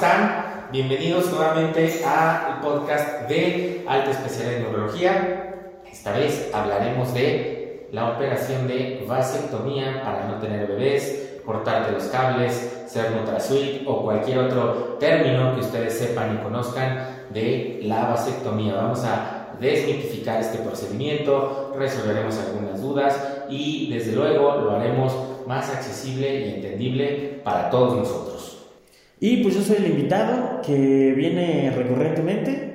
están? Bienvenidos nuevamente al podcast de Alta Especialidad en Neurología. Esta vez hablaremos de la operación de vasectomía para no tener bebés, cortarte los cables, ser NutraSuite o cualquier otro término que ustedes sepan y conozcan de la vasectomía. Vamos a desmitificar este procedimiento, resolveremos algunas dudas y desde luego lo haremos más accesible y entendible para todos nosotros. Y pues yo soy el invitado que viene recurrentemente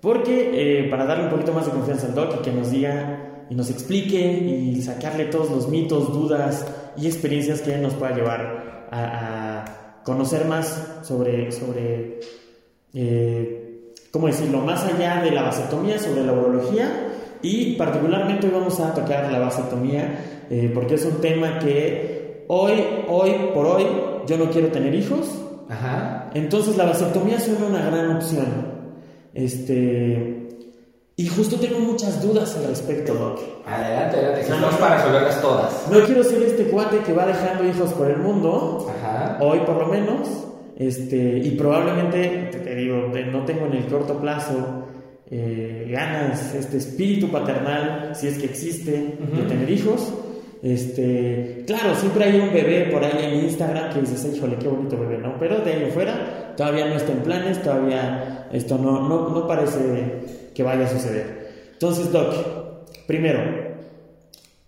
porque eh, para darle un poquito más de confianza al doc y que nos diga y nos explique y sacarle todos los mitos, dudas y experiencias que nos pueda llevar a, conocer más sobre, sobre eh, ¿cómo decirlo?, más allá de la vasectomía, sobre la urología y particularmente hoy vamos a tocar la vasectomía eh, porque es un tema que hoy, hoy por hoy, yo no quiero tener hijos Ajá. Entonces la vasectomía suena una gran opción. Este. Y justo tengo muchas dudas al respecto, Doc. Adelante, adelante. No, para resolverlas todas. No quiero ser este cuate que va dejando hijos por el mundo. Ajá. Hoy por lo menos. Este, y probablemente, te digo, no tengo en el corto plazo eh, ganas, este espíritu paternal, si es que existe, de tener hijos. Este, claro, siempre hay un bebé por ahí en Instagram que dices, híjole, qué bonito bebé, ¿no? Pero de ahí fuera, todavía no está en planes, todavía esto no, no, no parece que vaya a suceder. Entonces, Doc, primero,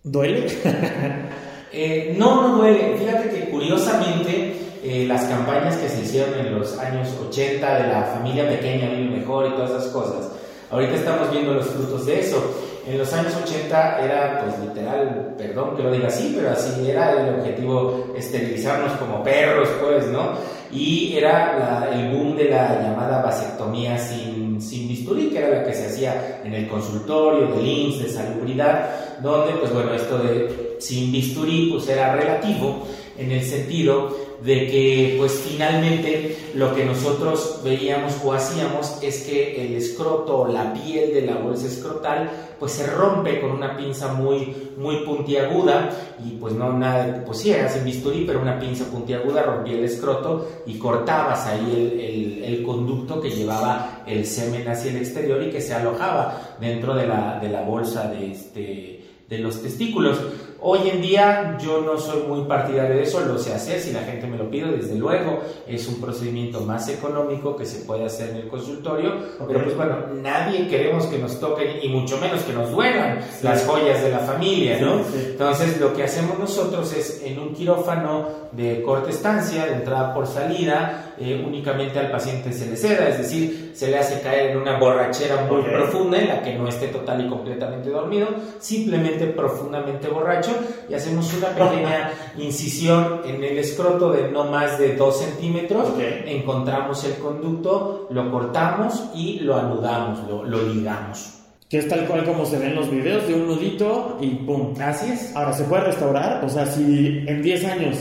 ¿duele? Eh, no, no duele. Fíjate que curiosamente eh, las campañas que se hicieron en los años 80 de la familia pequeña vive mejor y todas esas cosas, ahorita estamos viendo los frutos de eso. En los años 80 era, pues literal, perdón que lo diga así, pero así era el objetivo esterilizarnos como perros, pues, ¿no? Y era el boom de la llamada vasectomía sin, sin bisturí, que era la que se hacía en el consultorio de IMSS, de salubridad, donde, pues bueno, esto de sin bisturí, pues era relativo en el sentido de que pues finalmente lo que nosotros veíamos o hacíamos es que el escroto o la piel de la bolsa escrotal pues se rompe con una pinza muy muy puntiaguda y pues no nada pues sí era sin bisturí pero una pinza puntiaguda rompía el escroto y cortabas ahí el, el, conducto que llevaba el semen hacia el exterior y que se alojaba dentro de la, de la bolsa de este de los testículos. Hoy en día yo no soy muy partidario de eso, lo sé hacer si la gente me lo pide, desde luego es un procedimiento más económico que se puede hacer en el consultorio, pero pues bueno, nadie queremos que nos toquen y mucho menos que nos duelan las joyas de la familia, ¿no? Entonces lo que hacemos nosotros es en un quirófano de corta estancia, de entrada por salida, eh, únicamente al paciente se le ceda, es decir, se le hace caer en una borrachera muy profunda en la que no esté total y completamente dormido, simplemente profundamente borracho y hacemos una pequeña incisión en el escroto de no más de 2 centímetros, encontramos el conducto, lo cortamos y lo anudamos, lo, lo ligamos. Que es tal cual como se ven los videos de un nudito y ¡pum! Así es. Ahora, ¿se puede restaurar? O sea, si en 10 años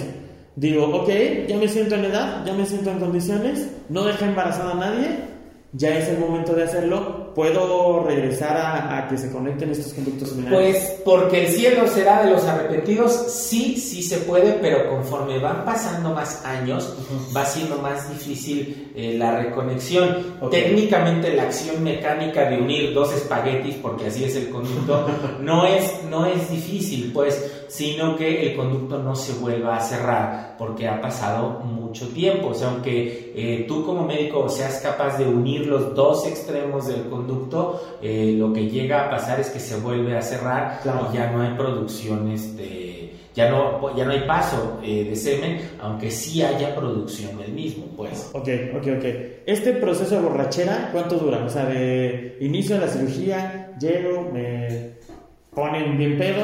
digo, ok, ya me siento en edad, ya me siento en condiciones, no deja embarazada a nadie, ya es el momento de hacerlo, ¿puedo regresar a, que se conecten estos conductos? Pues porque el cielo será de los arrepentidos, sí, sí se puede, pero conforme van pasando más años, va siendo más difícil eh, la reconexión. Técnicamente la acción mecánica de unir dos espaguetis, porque así es el conducto, no es, no es difícil, pues, sino que el conducto no se vuelva a cerrar, porque ha pasado mucho tiempo. O sea, aunque eh, tú como médico seas capaz de unir los dos extremos del conducto, eh, lo que llega a pasar es que se vuelve a cerrar y ya no hay producción, este, ya no, ya no hay paso eh, de semen, aunque sí haya producción del mismo, pues. Ok, ok, ok. Este proceso de borrachera, ¿cuánto dura? O sea, de inicio de la cirugía, llego, me ponen bien pedo,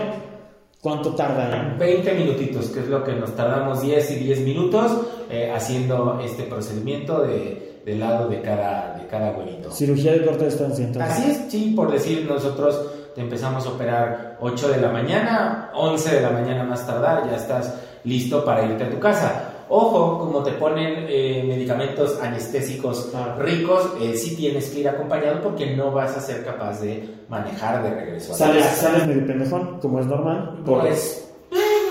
¿Cuánto tarda? 20 minutitos, que es lo que nos tardamos 10 y 10 minutos eh, haciendo este procedimiento de del lado de cada, de cada huevito. Cirugía de corta distancia, entonces. Así es, sí, por decir, nosotros te empezamos a operar 8 de la mañana, 11 de la mañana más tardar, ya estás listo para irte a tu casa. Ojo, como te ponen eh, medicamentos anestésicos ricos, eh, sí tienes que ir acompañado porque no vas a ser capaz de manejar de regreso. ¿Sales, ¿Sales medio pendejón, como es normal? Pues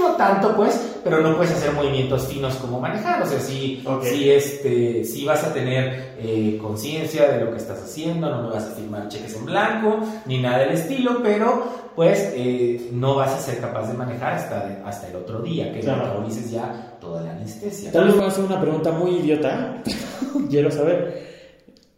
no tanto, pues, pero no puedes hacer movimientos finos como manejar. O sea, sí, sí, este, sí vas a tener eh, conciencia de lo que estás haciendo, no me vas a firmar cheques en blanco, ni nada del estilo, pero pues eh, no vas a ser capaz de manejar hasta, hasta el otro día, que claro. ya toda la anestesia. Tal vez voy a hacer una pregunta muy idiota, quiero saber.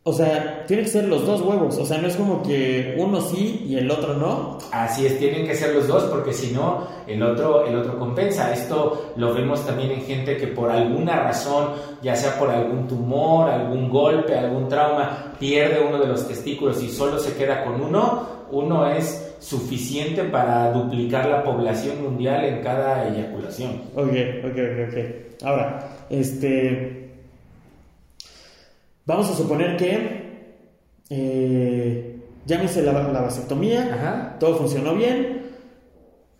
O sea, tienen que ser los dos huevos. O sea, no es como que uno sí y el otro no. Así es, tienen que ser los dos porque si no, el otro, el otro compensa. Esto lo vemos también en gente que por alguna razón, ya sea por algún tumor, algún golpe, algún trauma, pierde uno de los testículos y solo se queda con uno. Uno es suficiente para duplicar la población mundial en cada eyaculación. Ok, ok, ok, ok. Ahora, este Vamos a suponer que eh, ya me hice la, vasectomía, todo funcionó bien.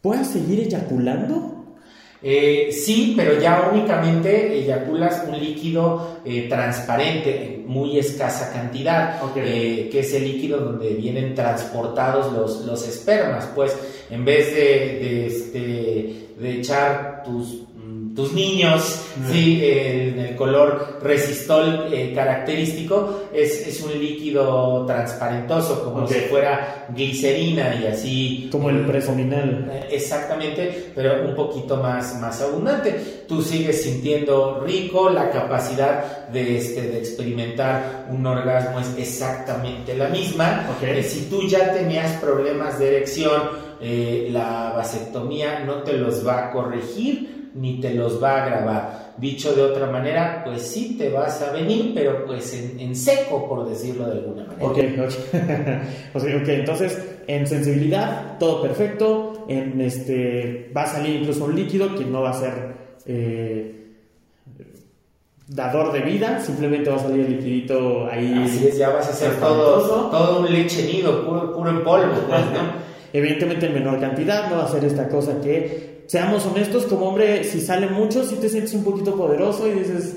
¿Puedes seguir eyaculando? Eh, sí, pero ya únicamente eyaculas un líquido eh, transparente, muy escasa cantidad, que es el líquido donde vienen transportados los, los espermas. Pues en vez de, este, de echar tus tus niños, ¿sí? en el color resistol eh, característico, es, es, un líquido transparentoso, como si fuera glicerina y así. Como el presominal. Eh, exactamente, pero un poquito más, más abundante. Tú sigues sintiendo rico, la capacidad de, este, de experimentar un orgasmo es exactamente la misma. Eh, si tú ya tenías problemas de erección, la vasectomía no te los va a corregir ni te los va a grabar. Dicho de otra manera, pues sí te vas a venir, pero pues en, seco, por decirlo de alguna manera. Ok, ok. ok, entonces en sensibilidad todo perfecto, en este va a salir incluso un líquido que no va a ser eh, dador de vida, simplemente va a salir el liquidito ahí. Así es, ya vas a hacer todo, todo un leche nido, puro, puro en polvo, pues, ¿no? Evidentemente en menor cantidad, no va a ser esta cosa que seamos honestos, como hombre, si sale mucho, si te sientes un poquito poderoso y dices,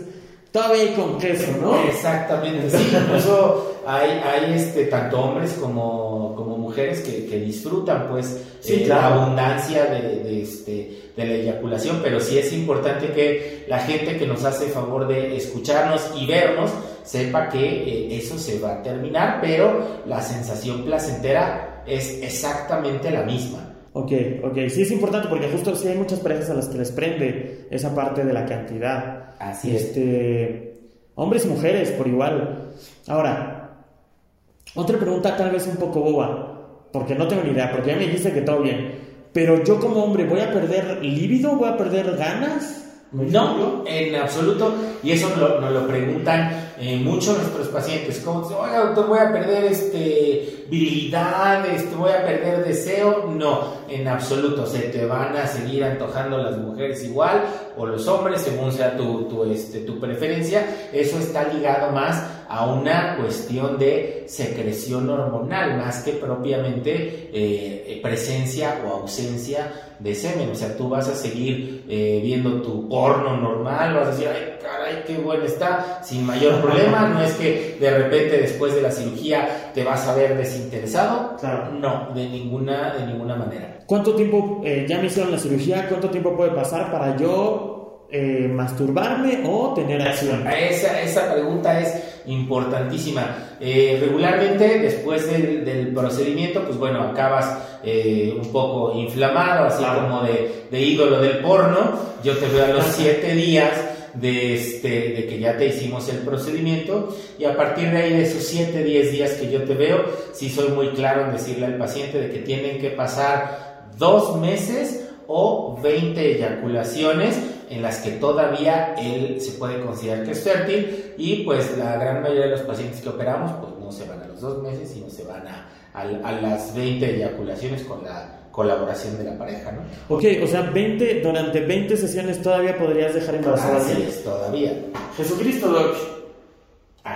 todavía hay con queso, ¿no? Exactamente, sí, incluso hay, hay este, tanto hombres como, como mujeres que, que disfrutan, pues, eh, la abundancia de, de, este, de la eyaculación, pero sí es importante que la gente que nos hace favor de escucharnos y vernos sepa que eh, eso se va a terminar, pero la sensación placentera es exactamente la misma. Ok, ok. Sí es importante porque justo sí hay muchas parejas a las que les prende esa parte de la cantidad. Así este, Hombres y mujeres por igual. Ahora, otra pregunta tal vez un poco boba, porque no tengo ni idea, porque ya me dijiste que todo bien. Pero yo como hombre, ¿voy a perder líbido? ¿Voy a perder ganas? No, en absoluto. Y eso nos lo, preguntan eh, mucho nuestros pacientes. Como, oiga, doctor, voy a perder este, virilidad, este, voy a perder deseo. No, en absoluto. Se te van a seguir antojando las mujeres igual o los hombres, según sea tu, tu, este, tu preferencia. Eso está ligado más a una cuestión de secreción hormonal, más que propiamente eh, presencia o ausencia de semen. O sea, tú vas a seguir eh, viendo tu porno normal, vas a decir, ay, caray, qué bueno está, sin mayor problema. No es que de repente después de la cirugía te vas a ver desinteresado. Claro. No, de ninguna, de ninguna manera. ¿Cuánto tiempo, eh, ya me hicieron la cirugía, cuánto tiempo puede pasar para yo eh, masturbarme o tener acción? Esa, esa pregunta es importantísima. Eh, regularmente, después del, procedimiento, pues bueno, acabas eh, un poco inflamado, así como de, de, ídolo del porno. Yo te veo a los siete días de, este, de que ya te hicimos el procedimiento y a partir de ahí, de esos 7, 10 días que yo te veo, sí soy muy claro en decirle al paciente de que tienen que pasar dos meses o 20 eyaculaciones en las que todavía él se puede considerar que es fértil y pues la gran mayoría de los pacientes que operamos pues no se van a los dos meses sino se van a, a, las 20 eyaculaciones con la colaboración de la pareja, ¿no? Ok, o sea, 20, durante 20 sesiones todavía podrías dejar embarazada. Así es, todavía. Jesucristo, Doc.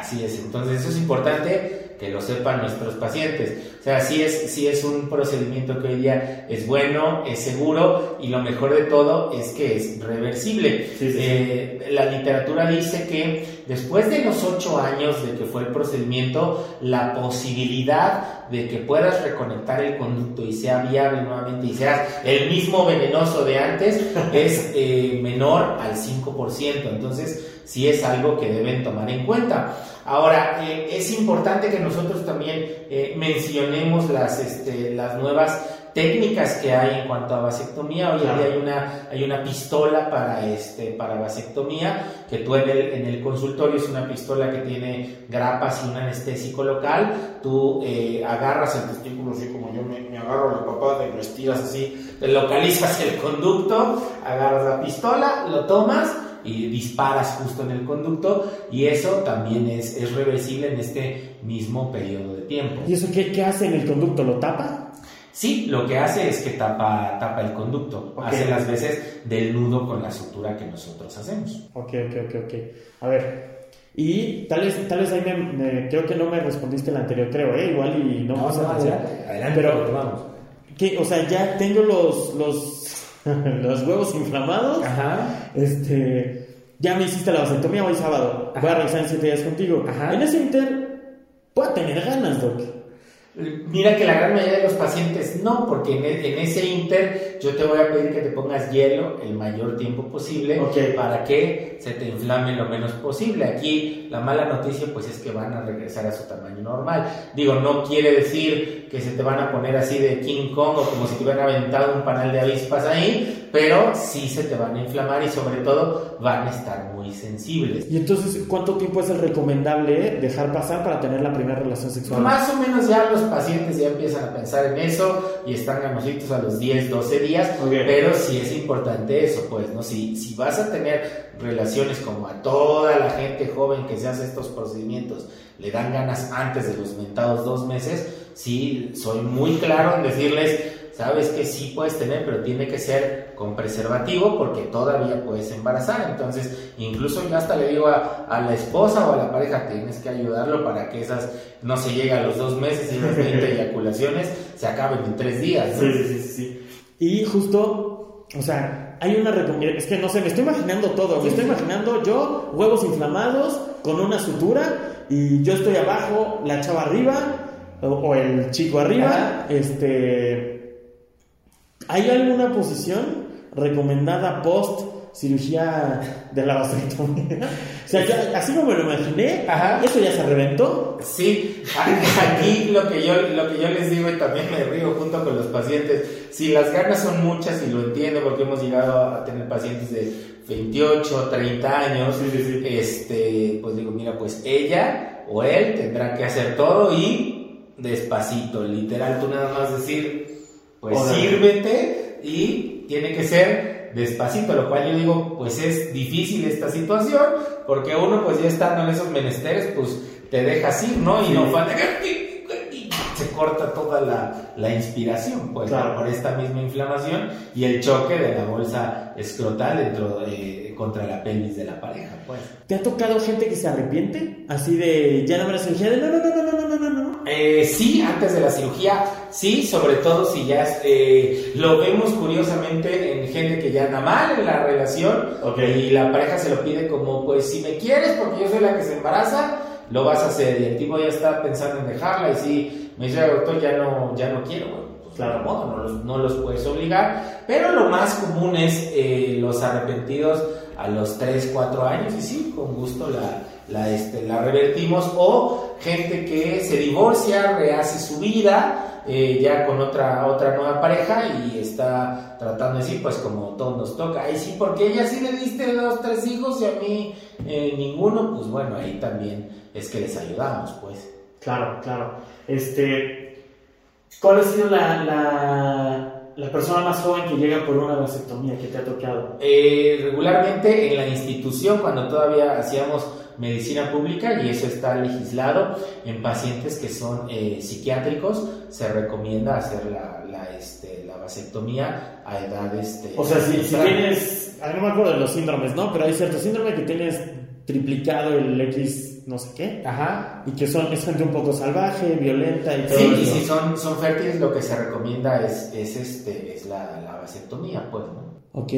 Así es, entonces eso es importante que lo sepan nuestros pacientes. O sea, sí es, sí es un procedimiento que hoy día es bueno, es seguro y lo mejor de todo es que es reversible. Eh, la literatura dice que después de los ocho años de que fue el procedimiento, la posibilidad de que puedas reconectar el conducto y sea viable nuevamente y seas el mismo venenoso de antes es eh, menor al 5%. Entonces, sí es algo que deben tomar en cuenta. Ahora, eh, es importante que nosotros también eh, mencionemos las, este, las nuevas técnicas que hay en cuanto a vasectomía. Hoy en día hay una, hay una pistola para, este, para vasectomía que tú en el, en el consultorio es una pistola que tiene grapas y un anestésico local. Tú eh, agarras el testículo así como yo me, me agarro la papada y lo estiras así, te localizas el conducto, agarras la pistola, lo tomas y disparas justo en el conducto y eso también es, es reversible en este mismo periodo de tiempo. ¿Y eso qué, qué hace en el conducto? ¿Lo tapa? Sí, lo que hace es que tapa, tapa el conducto, hace las veces del nudo con la sutura que nosotros hacemos. Ok, ok, ok, ok. A ver, y tal vez, tal vez ahí me, creo que no me respondiste el anterior, creo, ¿eh? Igual y no, no, no adelante, adelante, pero vamos. Que, o sea, ya tengo los, los los huevos inflamados. Ajá. Este, ya me hiciste la vasectomía hoy sábado. Voy a regresar en siete días contigo. Ajá. En ese inter, puedo tener ganas, Doc. Mira que la gran mayoría de los pacientes no, porque e, en, ese inter yo te voy a pedir que te pongas hielo el mayor tiempo posible para que se te inflame lo menos posible. Aquí la mala noticia pues es que van a regresar a su tamaño normal. Digo, no quiere decir que se te van a poner así de King Kong o como si te hubieran aventado un panal de avispas ahí, pero sí se te van a inflamar y sobre todo van a estar muy sensibles. ¿Y entonces cuánto tiempo es el recomendable dejar pasar para tener la primera relación sexual? Más o menos ya los pacientes ya empiezan a pensar en eso y están ganositos a los 10, 12 días, pero sí es importante eso, pues, ¿no? Si, si vas a tener relaciones como a toda la gente joven que se hace estos procedimientos, le dan ganas antes de los mentados dos meses, sí, soy muy claro en decirles, sabes que sí puedes tener, pero tiene que ser con preservativo porque todavía puedes embarazar. Entonces, incluso yo hasta le digo a, la esposa o a la pareja, tienes que ayudarlo para que esas no se llegue a los dos meses y las 20 eyaculaciones se acaben en tres días. Sí, sí, sí, Y justo, o sea, hay una recomendación, es que no sé, me estoy imaginando todo, me estoy imaginando yo, huevos inflamados con una sutura y yo estoy abajo, la chava arriba o, el chico arriba, este ¿Hay alguna posición recomendada post cirugía de la vasectomía? o sea, así como me lo imaginé, ¿eso ya se reventó? Sí, aquí lo que, yo, lo que yo les digo y también me río junto con los pacientes, si las ganas son muchas y lo entiendo porque hemos llegado a tener pacientes de 28, 30 años, este, pues digo, mira, pues ella o él tendrá que hacer todo y despacito, literal, tú nada más decir pues sírvete y tiene que ser despacito, lo cual yo digo, pues es difícil esta situación, porque uno pues ya estando en esos menesteres, pues te deja ir, ¿no? Y no falta se corta toda la, la inspiración, pues, por esta misma inflamación y el choque de la bolsa escrotal dentro de, contra la pelvis de la pareja, pues. ¿Te ha tocado gente que se arrepiente? Así de, ya no me la cirugía, de no, no, no, no, no, no, no, no. Eh, sí, antes de la cirugía, sí, sobre todo si ya eh, lo vemos curiosamente en gente que ya anda mal en la relación y la pareja se lo pide como, pues, si me quieres porque yo soy la que se embaraza, lo vas a hacer y el tipo ya está pensando en dejarla y sí me dice doctor, ya no, ya no quiero, pues claro, no los, no los puedes obligar, pero lo más común es eh, los arrepentidos a los 3, 4 años. Y sí, con gusto la, la, este, la revertimos. O gente que se divorcia, rehace su vida eh, ya con otra, otra nueva pareja y está tratando de decir, pues como todo nos toca, ahí sí, porque ella sí le diste dos, tres hijos y a mí eh, ninguno, pues bueno, ahí también es que les ayudamos, pues. Claro, claro. Este, ¿Cuál ha sido la, la, persona más joven que llega por una vasectomía que te ha tocado? Eh, regularmente en la institución, cuando todavía hacíamos medicina pública y eso está legislado en pacientes que son eh, psiquiátricos se recomienda hacer la, la, este, la vasectomía a edad este, o sea si, si tienes a mí no me acuerdo de los síndromes no pero hay cierto síndrome que tienes triplicado el X no sé qué. Ajá. Y que son, es gente un poco salvaje, violenta y todo Sí, y si son, son fértiles, lo que se recomienda es, es, este, es la, la vasectomía, pues, ¿no? Ok,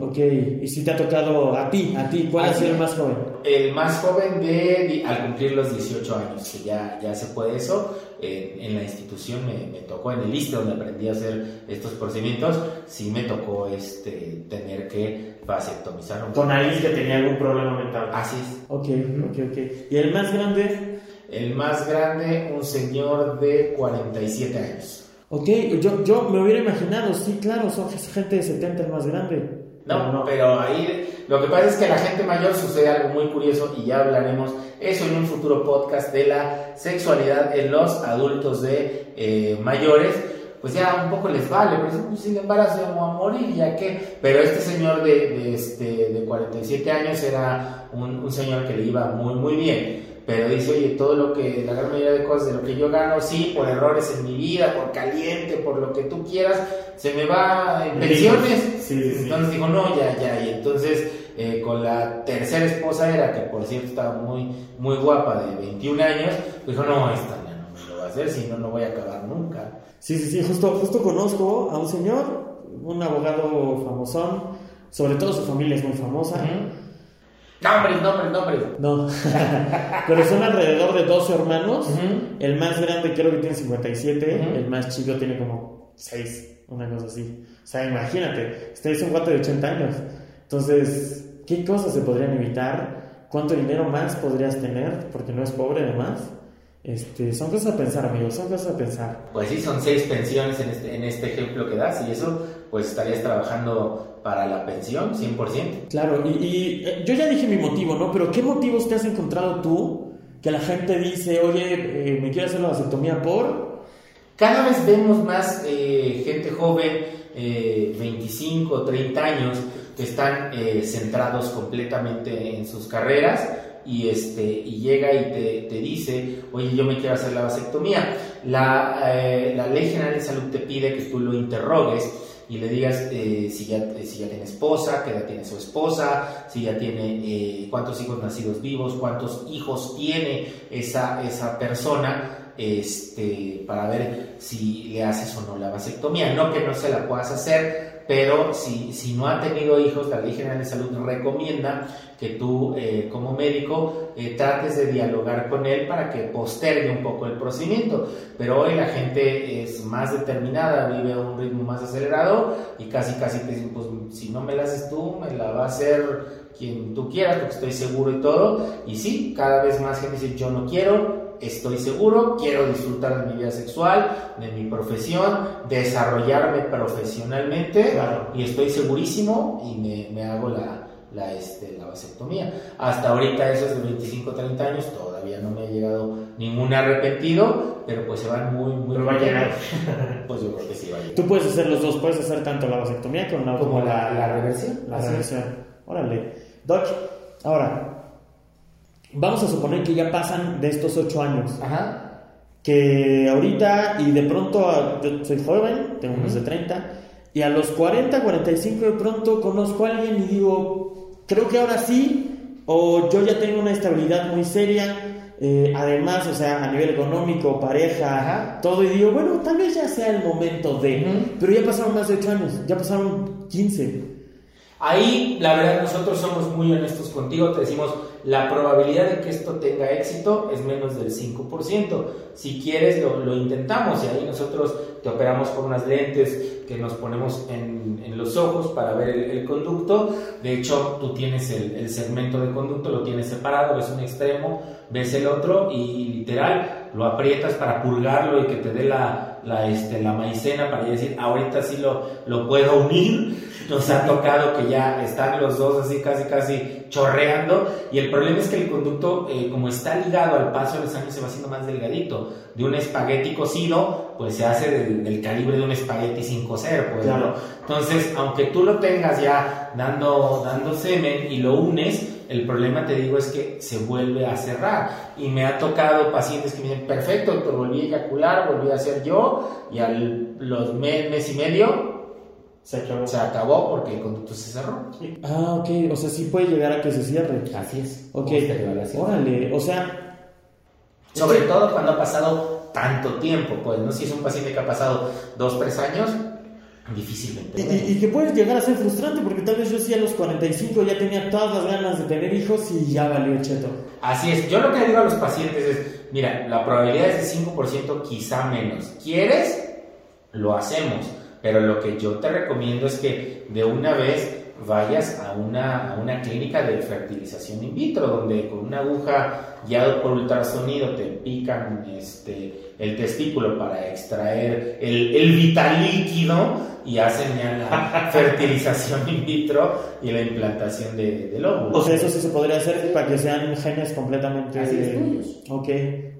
ok. ¿Y si te ha tocado a ti, a ti? ¿Cuál ha sido el más joven? El más joven de, al cumplir los 18 años, que ya, ya se puede eso, en, en la institución me, me tocó, en el ISTE donde aprendí a hacer estos procedimientos, sí me tocó este, tener que vasectomizar un Con alguien que tenía algún problema mental. Así es. Ok, ok, ok. ¿Y el más grande? El más grande, un señor de 47 años. Ok, yo, yo me hubiera imaginado, sí, claro, son gente de 70 el más grande. No, Pero pero ahí lo que pasa es que a la gente mayor sucede algo muy curioso y ya hablaremos eso en un futuro podcast de la sexualidad en los adultos de eh, mayores. Pues ya un poco les vale, pero dicen, pues, si el embarazo ya a morir, ya que. Pero este señor de, de, este, de 47 años era un, un señor que le iba muy, muy bien. Pero dice, oye, todo lo que, la gran mayoría de cosas de lo que yo gano, sí, por errores en mi vida, por caliente, por lo que tú quieras, se me va en pensiones. Sí, sí, sí. Entonces dijo, no, ya, ya. Y entonces eh, con la tercera esposa era, que por cierto estaba muy, muy guapa, de 21 años, dijo, no, esta ya no me lo va a hacer, si no, no voy a acabar nunca. Sí, sí, sí, justo, justo conozco a un señor, un abogado famosón, sobre todo su familia es muy famosa. Nombres, nombres, nombres. No, pero son alrededor de 12 hermanos. El más grande creo que tiene 57, Ujú. el más chico tiene como 6, una cosa así. O sea, imagínate, este es un cuate de 80 años. Entonces, ¿qué cosas se podrían evitar? ¿Cuánto dinero más podrías tener? Porque no es pobre además. Este, son cosas a pensar, amigos, son cosas a pensar. Pues sí, son seis pensiones en este, en este ejemplo que das y eso, pues estarías trabajando para la pensión 100%. Claro, y, y, eh, yo ya dije mi motivo, ¿no? Pero ¿qué motivos te has encontrado tú que la gente dice, oye, eh, me quiero hacer la vasectomía por... Cada vez vemos más eh, gente joven, eh, 25, 30 años, que están eh, centrados completamente en sus carreras y, este, y llega y te, te dice, oye, yo me quiero hacer la vasectomía. La, eh, la Ley General de Salud te pide que tú lo interrogues y le digas eh, si, ya, si ya tiene esposa, qué edad tiene su esposa, si ya tiene eh, cuántos hijos nacidos vivos, cuántos hijos tiene esa, esa persona este, para ver si le haces o no la vasectomía. No que no se la puedas hacer, pero si, si no ha tenido hijos, la Ley General de Salud recomienda que tú eh, como médico eh, trates de dialogar con él para que postergue un poco el procedimiento. Pero hoy la gente es más determinada, vive a un ritmo más acelerado y casi casi te dicen, pues si no me la haces tú, me la va a hacer quien tú quieras, porque estoy seguro y todo. Y sí, cada vez más gente dice, yo no quiero, estoy seguro, quiero disfrutar de mi vida sexual, de mi profesión, desarrollarme profesionalmente Claro. y estoy segurísimo y me, me hago la, la, este, la vasectomía. Hasta ahorita esos de 25 30 años todavía no me ha llegado ningún arrepentido, pero pues se van muy, muy Pero va a llegar. Pues yo creo que sí va a llegar. Tú puedes hacer los dos, puedes hacer tanto la vasectomía como la, Como la, la reversión. la es. reversión. Órale. Doc, ahora, vamos a suponer que ya pasan de estos ocho años. Ajá. Que ahorita y de pronto, a- yo soy joven, tengo unos de Ujú. 30, y a los 40, 45 de pronto conozco a alguien y digo, creo que ahora sí, o yo ya tengo una estabilidad muy seria. eh, además, o sea, a nivel económico, pareja, Ajá. todo, y digo, bueno, tal vez ya sea el momento de. Pero ya pasaron más de 8 años, ya pasaron 15. Ahí, la verdad, nosotros somos muy honestos contigo, te decimos, la probabilidad de que esto tenga éxito es menos del 5%. Si quieres, lo, lo intentamos y ahí nosotros te operamos con unas lentes que nos ponemos en, los ojos para ver el, conducto. De hecho, tú tienes el, segmento de conducto, lo tienes separado, ves un extremo, ves el otro y literal lo aprietas para purgarlo y que te dé la, este, maicena para decir, ahorita sí lo, lo puedo unir. Nos ha tocado que ya están los dos así casi casi chorreando y el problema es que el conducto eh, como está ligado al paso de los años se va haciendo más delgadito. De un espagueti cocido pues se hace del, del calibre de un espagueti sin cocer. Pues, Claro. ¿no? Entonces aunque tú lo tengas ya dando, dando semen y lo unes, el problema te digo es que se vuelve a cerrar. Y me ha tocado pacientes que me dicen, perfecto, doctor, volví a eyacular, volví a ser yo y al los mes, mes y medio Se acabó. se acabó porque el conducto se cerró. Ah, ok, o sea, sí puede llegar a que se cierre. Así es. Ok, a órale, o sea, Sobre todo cuando ha pasado tanto tiempo, pues, ¿no? Si es un paciente que ha pasado dos, tres años, difícilmente. Y, y, que puede llegar a ser frustrante, porque tal vez yo sí a los 45 ya tenía todas las ganas de tener hijos y ya valió cheto. Así es, yo lo que digo a los pacientes es, mira, la probabilidad es de 5%, quizá menos. ¿Quieres? Lo hacemos, pero lo que yo te recomiendo es que de una vez vayas a una, a una clínica de fertilización in vitro, donde con una aguja guiado por ultrasonido te pican este, el testículo para extraer el, el vital líquido y hacen ya la fertilización in vitro y la implantación de, del óvulo. O sea, eso sí se podría hacer para que sean genes completamente... Así es. Ok,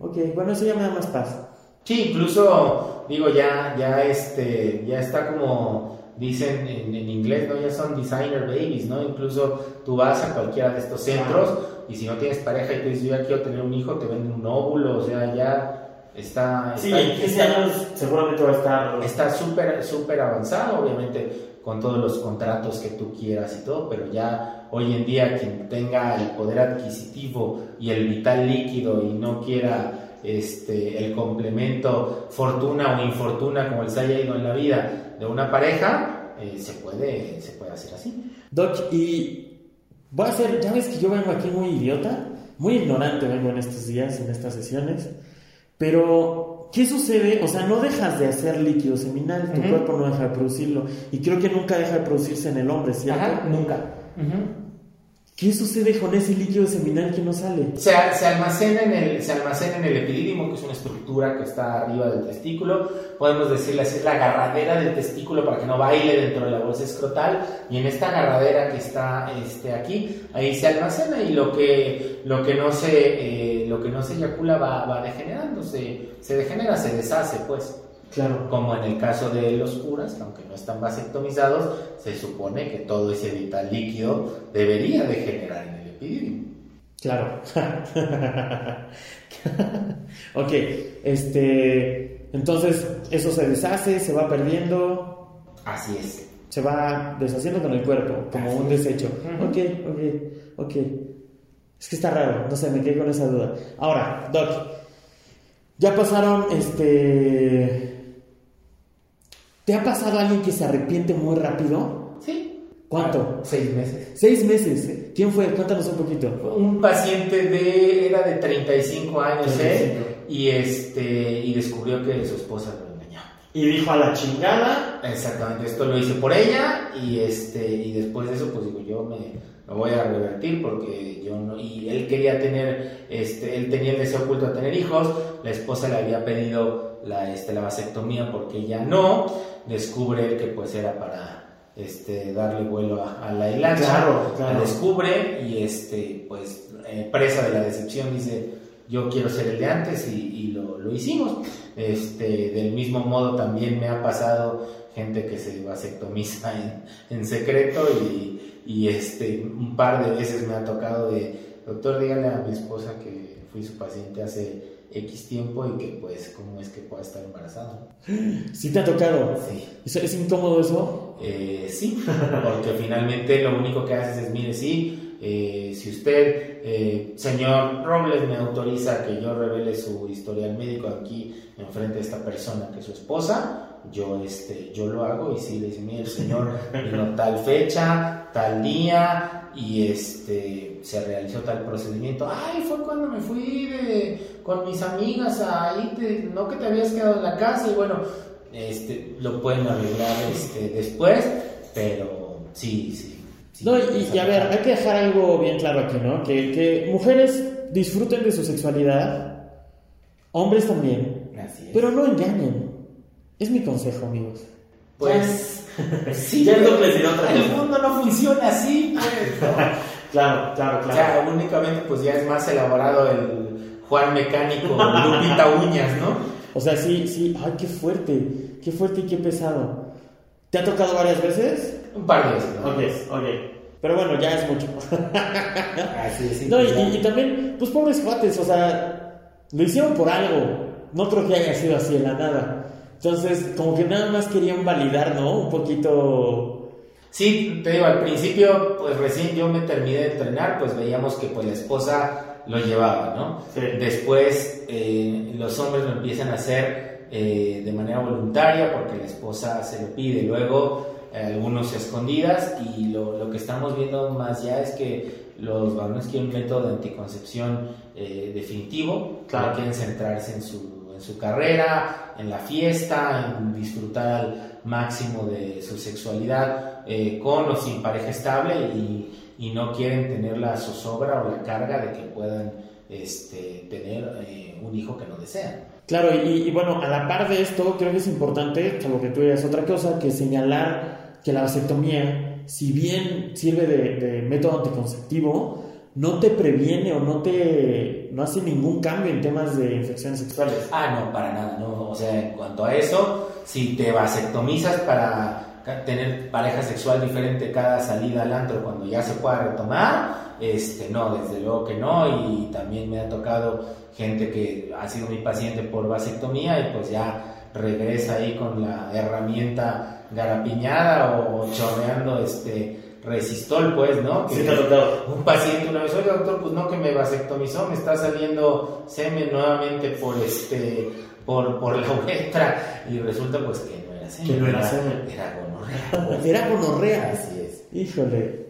ok, bueno, eso ya me da más paz. Sí, incluso, digo, ya, ya, este, ya está como dicen en, en, inglés, ¿no? Ya son designer babies, ¿no? Incluso tú vas a cualquiera de estos centros y si no tienes pareja y tú dices, yo ya quiero tener un hijo, te venden un óvulo, o sea, ya está... Sí, está, en 15 años seguramente va a estar... Está súper, súper avanzado, obviamente, con todos los contratos que tú quieras y todo, pero ya hoy en día quien tenga el poder adquisitivo y el vital líquido y no quiera este, el complemento fortuna o infortuna como les haya ido en la vida de una pareja, eh, se, puede, se puede hacer así. Doc, y voy a hacer, ya ves que yo vengo aquí muy idiota, muy ignorante vengo en estos días, en estas sesiones, pero ¿qué sucede? O sea, no dejas de hacer líquido seminal, tu uh -huh. cuerpo no deja de producirlo, y creo que nunca deja de producirse en el hombre, ¿cierto? Ajá, nunca. Uh -huh. ¿Qué sucede con ese líquido seminal que no sale? Se, se, almacena en el, se almacena en el epidídimo, que es una estructura que está arriba del testículo. Podemos decirle así, es la agarradera del testículo para que no baile dentro de la bolsa escrotal. Y en esta agarradera que está este, aquí, ahí se almacena y lo que, lo que, no, se, eh, lo que no se eyacula va, va degenerando, se, se degenera, se deshace, pues. Claro. Como en el caso de los curas, que aunque no están vasectomizados, se supone que todo ese vital líquido debería de generar en el epidídimo. Claro. ok, este, entonces eso se deshace, se va perdiendo. Así es. Se va deshaciendo con el cuerpo, como Así un es. desecho. Uh -huh. Ok, ok, ok. Es que está raro, no sé, me quedé con esa duda. Ahora, Doc, ya pasaron, este... ¿Te ha pasado alguien que se arrepiente muy rápido? Sí. ¿Cuánto? Seis meses. Seis meses. ¿Quién fue? Cuéntanos un poquito. Un paciente de era de 35 años, 35. ¿eh? Y este y descubrió que su esposa lo engañaba. Y dijo a la chingada. Exactamente, esto lo hice por ella y este y después de eso pues digo yo me, me voy a revertir porque yo no y él quería tener este él tenía el deseo oculto de tener hijos, la esposa le había pedido la este la vasectomía porque ella no, descubre que pues era para este darle vuelo a, a la hilacha, Claro, claro. la descubre y este pues eh, presa de la decepción dice yo quiero ser el de antes y, y lo, lo, hicimos. Este, del mismo modo también me ha pasado gente que se vasectomiza en, en secreto y, y, este, un par de veces me ha tocado de, doctor, dígale a mi esposa que fui su paciente hace X tiempo y que pues cómo es que pueda estar embarazada. ¿Sí te ha tocado? Sí. ¿Es, es incómodo eso? Eh, sí, porque finalmente lo único que haces es, mire, sí, eh, si usted, eh, señor Robles, me autoriza que yo revele su historial médico aquí enfrente de esta persona que es su esposa, yo, este, yo lo hago y sí le dice, mire, el señor vino tal fecha, tal día y este, se realizó tal procedimiento. Ay, fue cuando me fui de, con mis amigas ahí, te, no que te habías quedado en la casa y bueno, este, lo pueden arreglar este, después, pero sí, sí. sí no, y, y, a ver, hay que dejar algo bien claro aquí, ¿no? Que, que mujeres disfruten de su sexualidad, hombres también, Así es. pero no engañen. Es mi consejo, amigos. Pues, sí, ya lo que el otra mundo no funciona así, pues, ¿no? claro, claro, claro. O sea, únicamente pues ya es más elaborado el Juan Mecánico, Lupita Uñas, ¿no? O sea, sí, sí, ay, qué fuerte, qué fuerte y qué pesado. ¿Te ha tocado varias veces? Un par de veces. Ok, ok. Pero bueno, ya es mucho. Así es, sí, no, y, y, y, también, pues pobres cuates, o sea, lo hicieron por algo. No creo que haya sido así de la nada. Entonces, como que nada más querían validar, ¿no? Un poquito... Sí, te digo, al principio, pues recién yo me terminé de entrenar, pues veíamos que pues la esposa lo llevaba, ¿no? Después eh, los hombres lo empiezan a hacer eh, de manera voluntaria porque la esposa se lo pide, luego algunos escondidas y lo, lo, que estamos viendo más ya es que los varones quieren un método de anticoncepción definitivo, claro. quieren centrarse en su, en su carrera, en la fiesta, en disfrutar al máximo de su sexualidad eh, con o sin pareja estable y, y, no quieren tener la zozobra o la carga de que puedan este, tener eh, un hijo que no desean. Claro, y, bueno, a la par de esto, creo que es importante, lo que tú digas otra cosa, que señalar que la vasectomía, si bien sirve de, de método anticonceptivo, no te previene o no te no hace ningún cambio en temas de infecciones sexuales. Ah, no, para nada, no, o sea, en cuanto a eso, si te vasectomizas para tener pareja sexual diferente cada salida al antro cuando ya se pueda retomar, este, no, desde luego que no, y también me ha tocado gente que ha sido mi paciente por vasectomía y pues ya regresa ahí con la herramienta garapiñada o chorreando este resistol, pues, ¿no? sí, doctor. Un paciente una vez, oye, doctor, pues no que me vasectomizó, me está saliendo semen nuevamente por este, por, por la uretra, y resulta pues que semen. Que no era semen. Era gonorrea. era gonorrea. Así es. Híjole.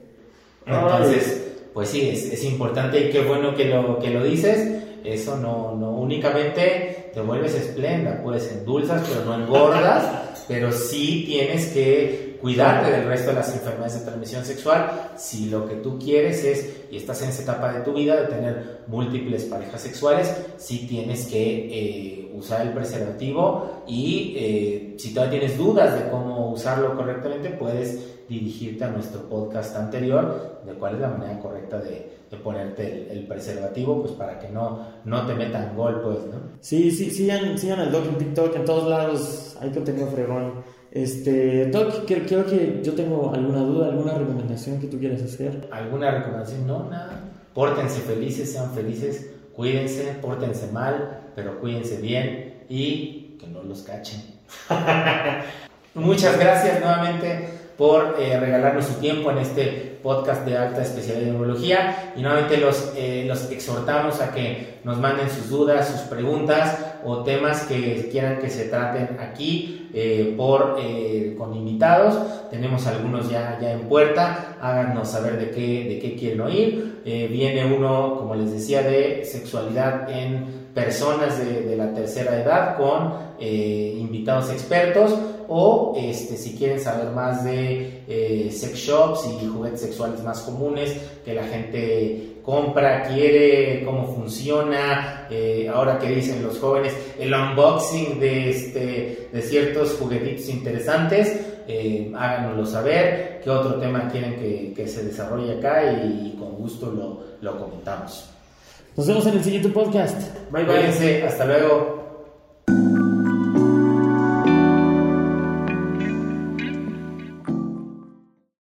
Entonces, pues sí, es, es, importante y qué bueno que lo, que lo dices. Eso no, no únicamente te vuelves esplenda, pues endulzas, pero no engordas, pero sí tienes que cuidarte del resto de las enfermedades de transmisión sexual si lo que tú quieres es, y estás en esa etapa de tu vida, de tener múltiples parejas sexuales, si tienes que eh, usar el preservativo y eh, si todavía tienes dudas de cómo usarlo correctamente, puedes dirigirte a nuestro podcast anterior de cuál es la manera correcta de, ponerte el, preservativo, pues para que no, no te metan gol, pues, ¿no? Sí, sí, sigan, sigan al doc en TikTok, en todos lados hay contenido fregón. Este, Doc, creo que yo tengo alguna duda, alguna recomendación que tú quieras hacer. ¿Alguna recomendación? No, nada. Pórtense felices, sean felices, cuídense, pórtense mal, pero cuídense bien y que no los cachen. Muchas gracias nuevamente por eh, regalarnos su tiempo en este podcast de alta especialidad de neurología y nuevamente los, eh, los exhortamos a que nos manden sus dudas, sus preguntas o temas que quieran que se traten aquí eh, por, con invitados. Tenemos algunos ya, ya en puerta, háganos saber de qué, de qué quieren oír. viene uno, como les decía, de sexualidad en personas de, la tercera edad con invitados expertos o este, si quieren saber más de eh, sex shops y juguetes sexuales más comunes que la gente compra, quiere, cómo funciona, eh, ahora que dicen los jóvenes, el unboxing de, este, de ciertos juguetitos interesantes, eh, háganoslo saber, qué otro tema quieren que, que se desarrolle acá y, con gusto lo, lo comentamos. Nos vemos en el siguiente podcast. Bye bye. hasta luego.